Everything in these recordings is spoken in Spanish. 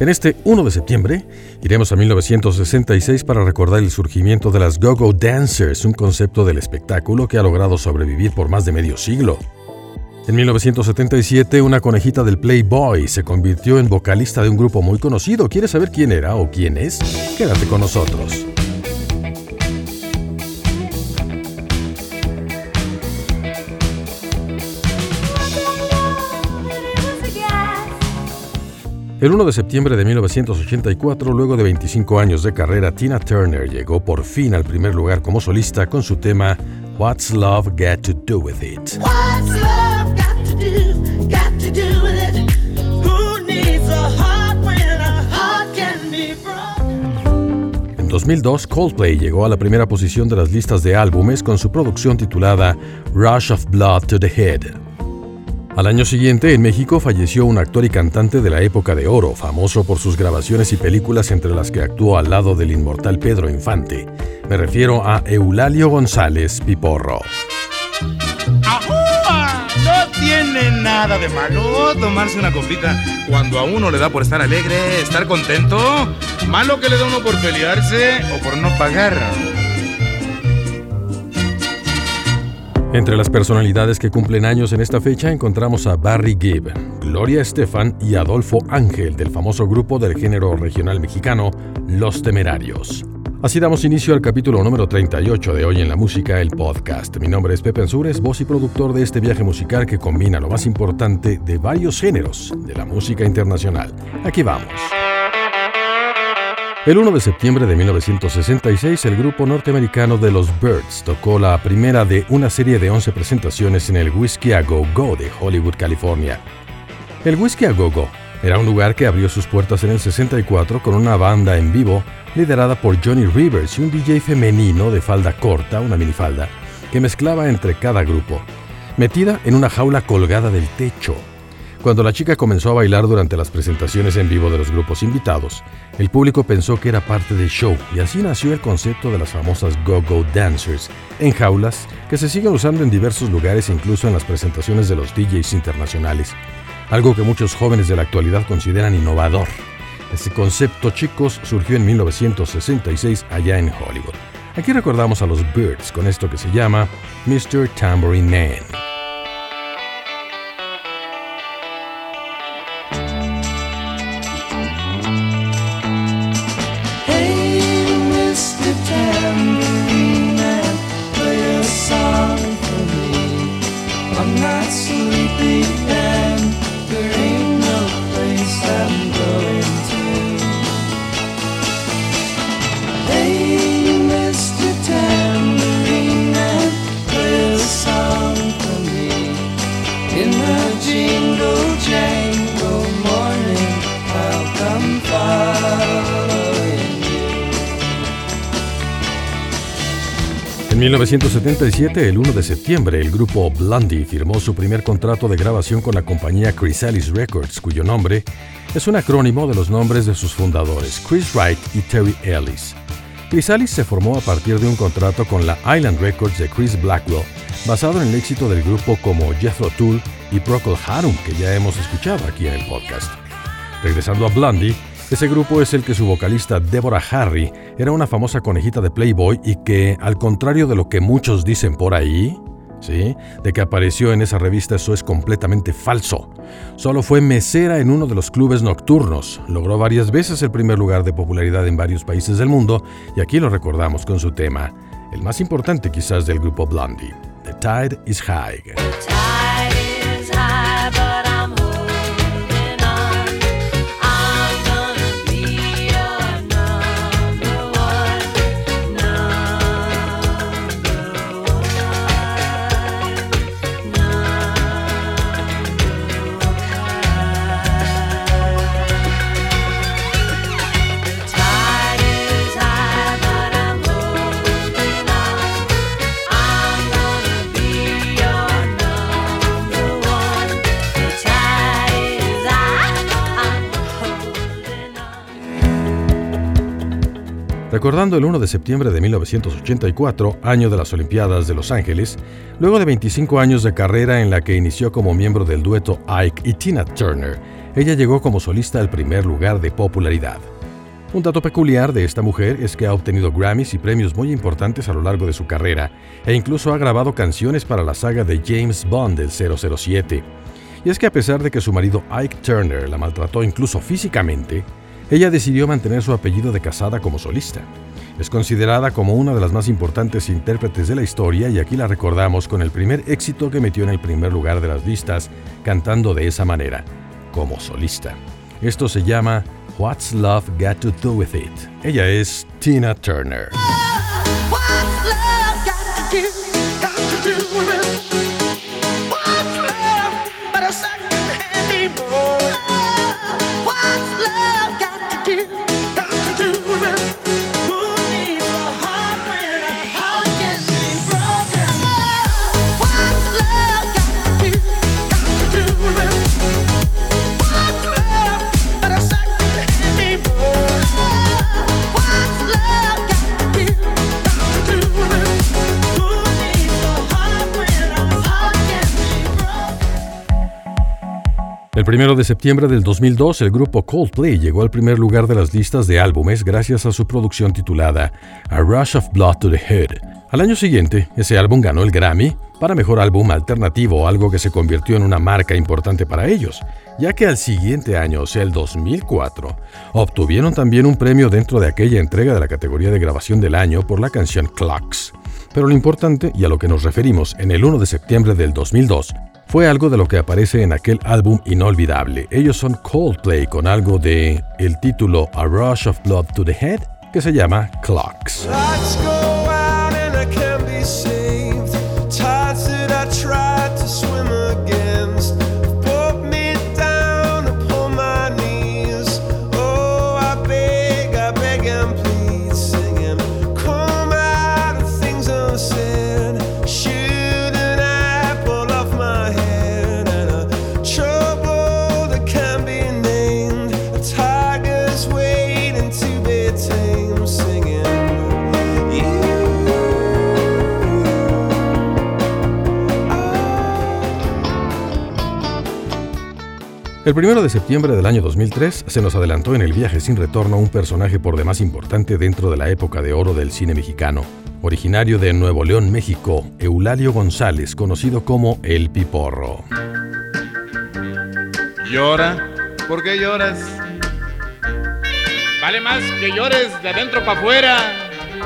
En este 1 de septiembre iremos a 1966 para recordar el surgimiento de las Go-Go Dancers, un concepto del espectáculo que ha logrado sobrevivir por más de medio siglo. En 1977, una conejita del Playboy se convirtió en vocalista de un grupo muy conocido. ¿Quieres saber quién era o quién es? Quédate con nosotros. El 1 de septiembre de 1984, luego de 25 años de carrera, Tina Turner llegó por fin al primer lugar como solista con su tema What's Love Got to Do With It. En 2002, Coldplay llegó a la primera posición de las listas de álbumes con su producción titulada Rush of Blood to the Head. Al año siguiente, en México, falleció un actor y cantante de la época de oro, famoso por sus grabaciones y películas entre las que actuó al lado del inmortal Pedro Infante. Me refiero a Eulalio González Piporro. No tiene nada de malo tomarse una copita cuando a uno le da por estar alegre, estar contento. Malo que le da uno por pelearse o por no pagar. Entre las personalidades que cumplen años en esta fecha encontramos a Barry Gibb, Gloria Estefan y Adolfo Ángel del famoso grupo del género regional mexicano Los Temerarios. Así damos inicio al capítulo número 38 de Hoy en la Música, el podcast. Mi nombre es Pepe Ansures, voz y productor de este viaje musical que combina lo más importante de varios géneros de la música internacional. Aquí vamos. El 1 de septiembre de 1966, el grupo norteamericano de los Birds tocó la primera de una serie de 11 presentaciones en el Whiskey A Go Go de Hollywood, California. El Whiskey A Go Go era un lugar que abrió sus puertas en el 64 con una banda en vivo liderada por Johnny Rivers y un DJ femenino de falda corta, una minifalda, que mezclaba entre cada grupo, metida en una jaula colgada del techo cuando la chica comenzó a bailar durante las presentaciones en vivo de los grupos invitados, el público pensó que era parte del show y así nació el concepto de las famosas Go-Go Dancers, en jaulas que se siguen usando en diversos lugares incluso en las presentaciones de los DJs internacionales, algo que muchos jóvenes de la actualidad consideran innovador. Este concepto, chicos, surgió en 1966 allá en Hollywood. Aquí recordamos a los Birds con esto que se llama Mr. Tambourine Man. 1977, el 1 de septiembre, el grupo Blondie firmó su primer contrato de grabación con la compañía Chrysalis Records, cuyo nombre es un acrónimo de los nombres de sus fundadores, Chris Wright y Terry Ellis. Chrysalis se formó a partir de un contrato con la Island Records de Chris Blackwell, basado en el éxito del grupo como Jethro Tull y Procol Harum, que ya hemos escuchado aquí en el podcast. Regresando a Blondie, ese grupo es el que su vocalista Deborah Harry era una famosa conejita de Playboy y que, al contrario de lo que muchos dicen por ahí, ¿sí? de que apareció en esa revista, eso es completamente falso. Solo fue mesera en uno de los clubes nocturnos, logró varias veces el primer lugar de popularidad en varios países del mundo y aquí lo recordamos con su tema, el más importante quizás del grupo Blondie, The Tide is High. Recordando el 1 de septiembre de 1984, año de las Olimpiadas de Los Ángeles, luego de 25 años de carrera en la que inició como miembro del dueto Ike y Tina Turner, ella llegó como solista al primer lugar de popularidad. Un dato peculiar de esta mujer es que ha obtenido Grammys y premios muy importantes a lo largo de su carrera, e incluso ha grabado canciones para la saga de James Bond del 007. Y es que a pesar de que su marido Ike Turner la maltrató incluso físicamente, ella decidió mantener su apellido de casada como solista. Es considerada como una de las más importantes intérpretes de la historia y aquí la recordamos con el primer éxito que metió en el primer lugar de las listas, cantando de esa manera, como solista. Esto se llama What's Love Got to Do With It? Ella es Tina Turner. anymore. What's love got to do? El primero de septiembre del 2002, el grupo Coldplay llegó al primer lugar de las listas de álbumes gracias a su producción titulada A Rush of Blood to the Head. Al año siguiente, ese álbum ganó el Grammy para mejor álbum alternativo, algo que se convirtió en una marca importante para ellos, ya que al siguiente año, o sea, el 2004, obtuvieron también un premio dentro de aquella entrega de la categoría de grabación del año por la canción Clocks. Pero lo importante, y a lo que nos referimos en el 1 de septiembre del 2002, fue algo de lo que aparece en aquel álbum inolvidable. Ellos son Coldplay con algo de el título A Rush of Blood to the Head que se llama Clocks. El primero de septiembre del año 2003 se nos adelantó en el viaje sin retorno un personaje por demás importante dentro de la época de oro del cine mexicano. Originario de Nuevo León, México, Eulalio González, conocido como El Piporro. ¿Llora? ¿Por qué lloras? Vale más que llores de adentro para afuera,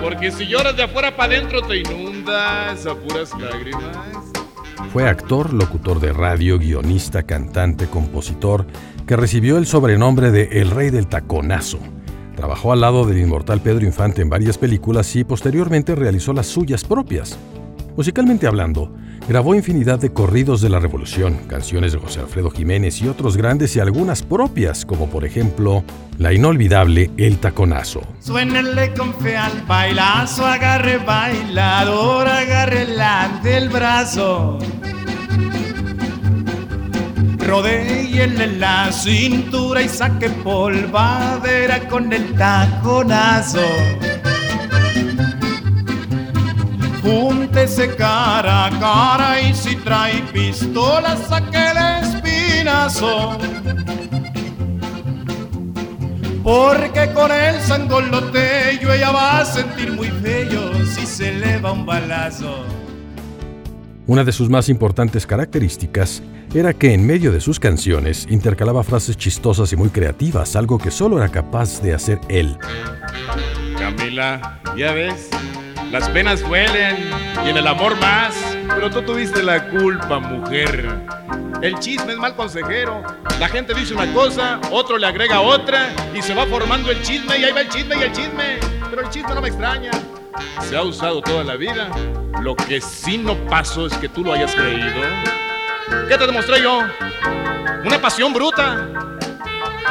porque si lloras de afuera para adentro te inundas a puras lágrimas. Fue actor, locutor de radio, guionista, cantante, compositor, que recibió el sobrenombre de El Rey del Taconazo. Trabajó al lado del inmortal Pedro Infante en varias películas y posteriormente realizó las suyas propias. Musicalmente hablando, grabó infinidad de corridos de la Revolución, canciones de José Alfredo Jiménez y otros grandes y algunas propias, como por ejemplo la inolvidable El Taconazo. Suénele con fe al bailazo, agarre bailador, agarre del brazo. Rodéyele la cintura y saque polvadera con el taconazo. Júntese cara a cara y si trae pistola saque el espinazo. Porque con el sangoloteyo ella va a sentir muy bello si se le va un balazo. Una de sus más importantes características era que en medio de sus canciones intercalaba frases chistosas y muy creativas, algo que solo era capaz de hacer él. Camila, ya ves, las penas duelen y en el amor más, pero tú tuviste la culpa, mujer. El chisme es mal consejero. La gente dice una cosa, otro le agrega otra y se va formando el chisme y ahí va el chisme y el chisme. Pero el chisme no me extraña. Se ha usado toda la vida. Lo que sí no pasó es que tú lo hayas creído. ¿Qué te demostré yo? Una pasión bruta.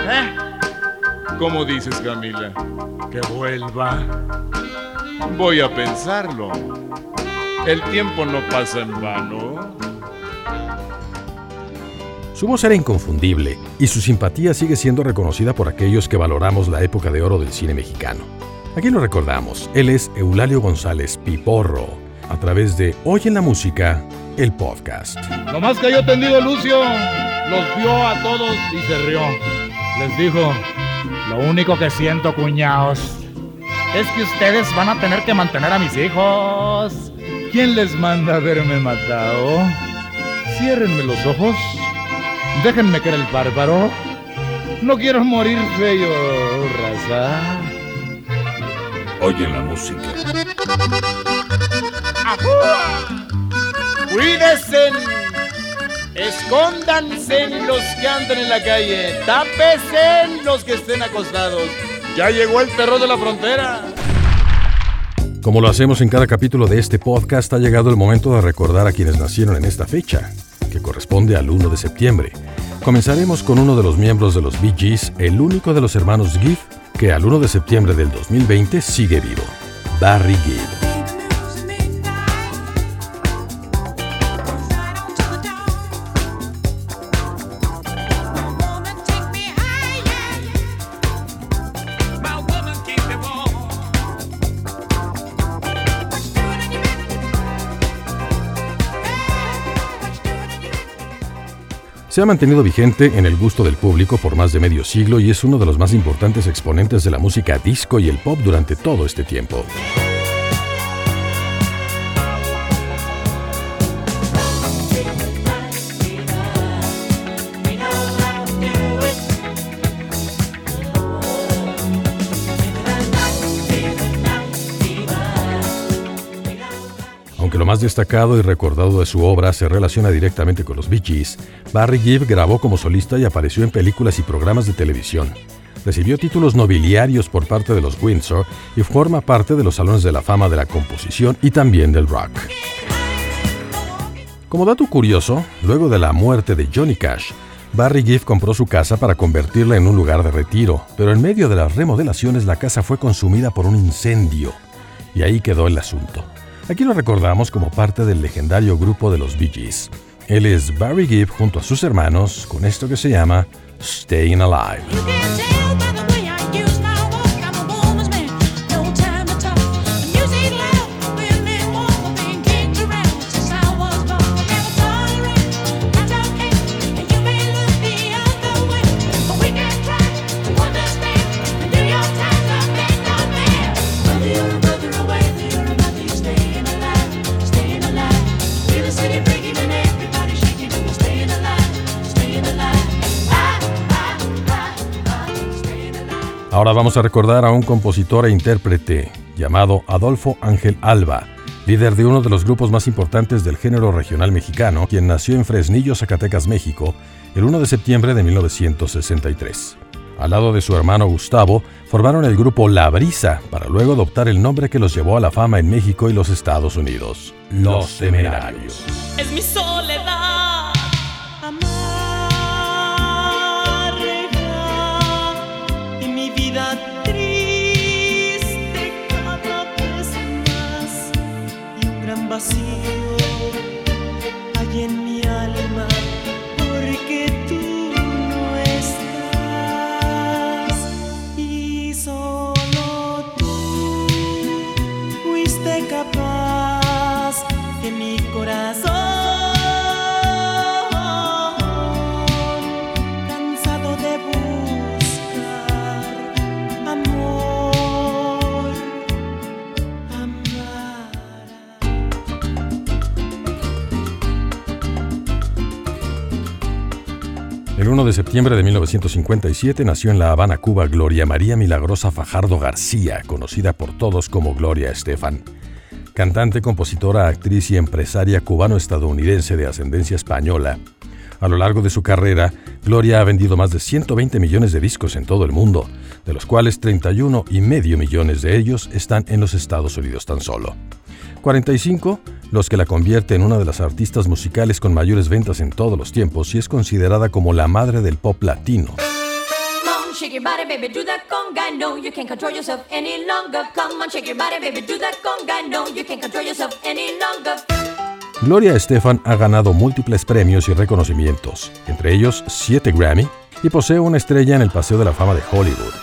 ¿Eh? ¿Cómo dices, Camila? Que vuelva. Voy a pensarlo. El tiempo no pasa en vano. Su voz era inconfundible y su simpatía sigue siendo reconocida por aquellos que valoramos la época de oro del cine mexicano. Aquí lo recordamos, él es Eulalio González Piporro, a través de Hoy en la Música, el podcast. Lo más que yo tendido Lucio, los vio a todos y se rió. Les dijo, lo único que siento, cuñados, es que ustedes van a tener que mantener a mis hijos. ¿Quién les manda haberme matado? Ciérrenme los ojos. Déjenme que era el bárbaro. No quiero morir feo, raza. Oye la música. Cuídense. Escóndanse los que andan en la calle. Tápese los que estén acostados. Ya llegó el terror de la frontera. Como lo hacemos en cada capítulo de este podcast, ha llegado el momento de recordar a quienes nacieron en esta fecha, que corresponde al 1 de septiembre. Comenzaremos con uno de los miembros de los Bee Gees, el único de los hermanos Gibb que al 1 de septiembre del 2020 sigue vivo, Barry Gibb. Se ha mantenido vigente en el gusto del público por más de medio siglo y es uno de los más importantes exponentes de la música disco y el pop durante todo este tiempo. Destacado y recordado de su obra se relaciona directamente con los Bee Gees, Barry Gibb grabó como solista y apareció en películas y programas de televisión. Recibió títulos nobiliarios por parte de los Windsor y forma parte de los salones de la fama de la composición y también del rock. Como dato curioso, luego de la muerte de Johnny Cash, Barry Gibb compró su casa para convertirla en un lugar de retiro, pero en medio de las remodelaciones la casa fue consumida por un incendio. Y ahí quedó el asunto. Aquí lo recordamos como parte del legendario grupo de los Bee Gees. Él es Barry Gibb junto a sus hermanos con esto que se llama Staying Alive. Ahora vamos a recordar a un compositor e intérprete llamado Adolfo Ángel Alba, líder de uno de los grupos más importantes del género regional mexicano, quien nació en Fresnillo, Zacatecas, México, el 1 de septiembre de 1963. Al lado de su hermano Gustavo, formaron el grupo La Brisa, para luego adoptar el nombre que los llevó a la fama en México y los Estados Unidos, Los Temerarios. Es mi soledad. El 1 de septiembre de 1957 nació en La Habana, Cuba, Gloria María Milagrosa Fajardo García, conocida por todos como Gloria Estefan. Cantante, compositora, actriz y empresaria cubano-estadounidense de ascendencia española. A lo largo de su carrera, Gloria ha vendido más de 120 millones de discos en todo el mundo, de los cuales 31 y medio millones de ellos están en los Estados Unidos tan solo. 45, los que la convierte en una de las artistas musicales con mayores ventas en todos los tiempos y es considerada como la madre del pop latino. Gloria Estefan ha ganado múltiples premios y reconocimientos, entre ellos 7 Grammy, y posee una estrella en el Paseo de la Fama de Hollywood.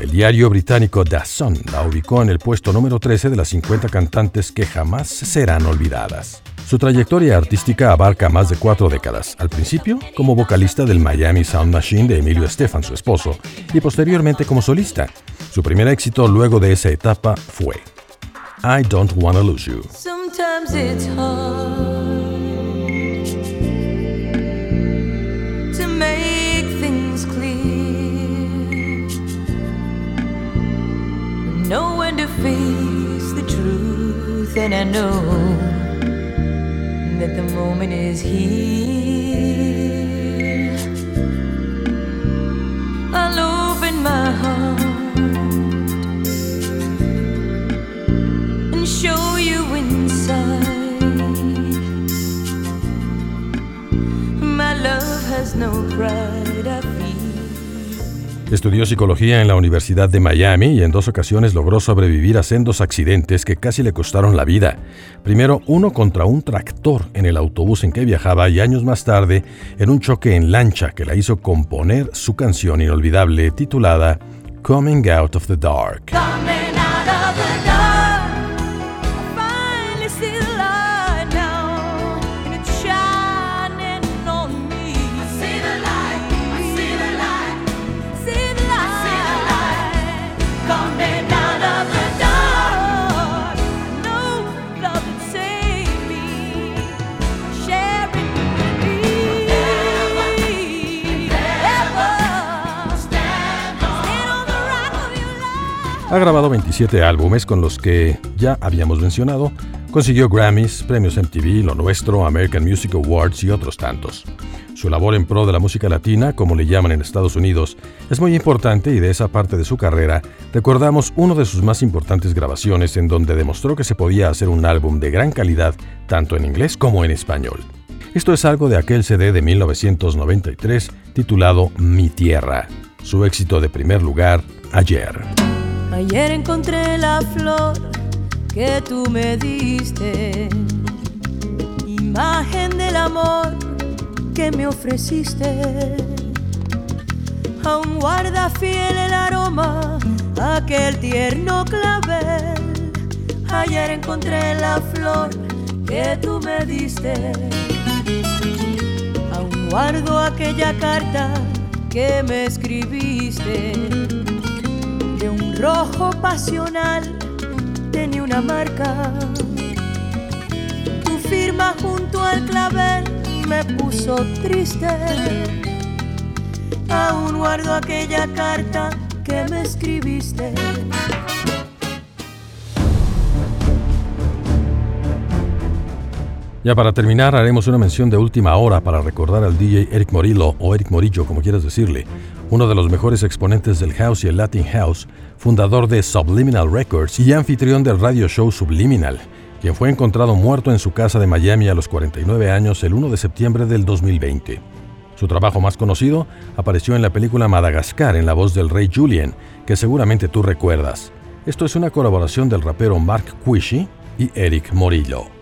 El diario británico The Sun la ubicó en el puesto número 13 de las 50 cantantes que jamás serán olvidadas. Su trayectoria artística abarca más de cuatro décadas, al principio como vocalista del Miami Sound Machine de Emilio Estefan, su esposo, y posteriormente como solista. Su primer éxito luego de esa etapa fue I Don't Wanna Lose You. I know that the moment is here. I'll open my heart and show you inside. My love has no pride. Estudió psicología en la Universidad de Miami y en dos ocasiones logró sobrevivir a sendos accidentes que casi le costaron la vida. Primero uno contra un tractor en el autobús en que viajaba y años más tarde en un choque en lancha que la hizo componer su canción inolvidable titulada Coming Out of the Dark. Coming Ha grabado 27 álbumes con los que ya habíamos mencionado, consiguió Grammys, premios MTV, Lo Nuestro, American Music Awards y otros tantos. Su labor en pro de la música latina, como le llaman en Estados Unidos, es muy importante y de esa parte de su carrera recordamos una de sus más importantes grabaciones en donde demostró que se podía hacer un álbum de gran calidad tanto en inglés como en español. Esto es algo de aquel CD de 1993 titulado Mi Tierra, su éxito de primer lugar ayer. Ayer encontré la flor que tú me diste, imagen del amor que me ofreciste. Aún guarda fiel el aroma, aquel tierno clavel. Ayer encontré la flor que tú me diste. Aún guardo aquella carta que me escribiste de un rojo pasional tenía una marca. Tu firma junto al clavel me puso triste. Aún guardo aquella carta que me escribiste. Ya para terminar, haremos una mención de última hora para recordar al DJ Eric Morillo, o Eric Morillo, como quieras decirle, uno de los mejores exponentes del house y el Latin house, fundador de Subliminal Records y anfitrión del radio show Subliminal, quien fue encontrado muerto en su casa de Miami a los 49 años el 1 de septiembre del 2020. Su trabajo más conocido apareció en la película Madagascar en la voz del rey Julien, que seguramente tú recuerdas. Esto es una colaboración del rapero Mark Quishy y Eric Morillo.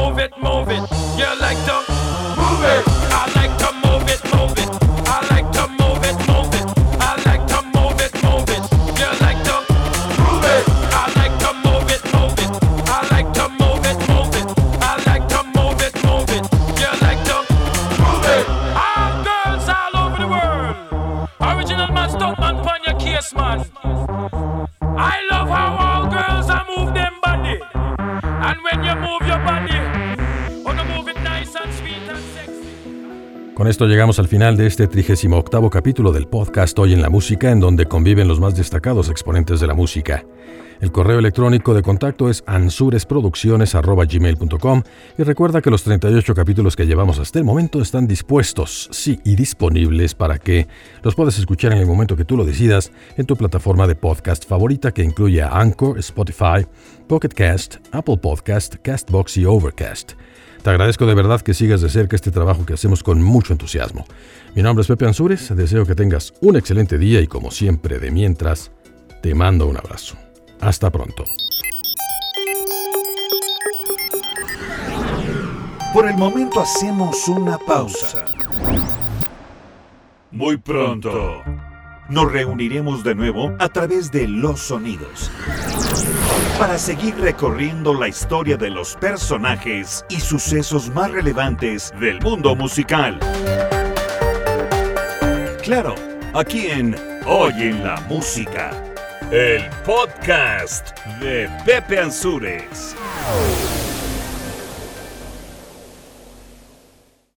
Con esto llegamos al final de este 38 capítulo del podcast Hoy en la Música, en donde conviven los más destacados exponentes de la música. El correo electrónico de contacto es ansuresproducciones.gmail.com y recuerda que los 38 capítulos que llevamos hasta el momento están dispuestos, sí, y disponibles para que los puedas escuchar en el momento que tú lo decidas en tu plataforma de podcast favorita que incluye a Anchor, Spotify, Pocket Cast, Apple Podcast, Castbox y Overcast. Te agradezco de verdad que sigas de cerca este trabajo que hacemos con mucho entusiasmo. Mi nombre es Pepe Ansures, deseo que tengas un excelente día y como siempre de mientras, Te mando un abrazo. Hasta pronto. Por el momento hacemos una pausa. Muy pronto nos reuniremos de nuevo a través de los sonidos para seguir recorriendo la historia de los personajes y sucesos más relevantes del mundo musical. Claro, aquí en Oyen la Música, el podcast de Pepe Ansures.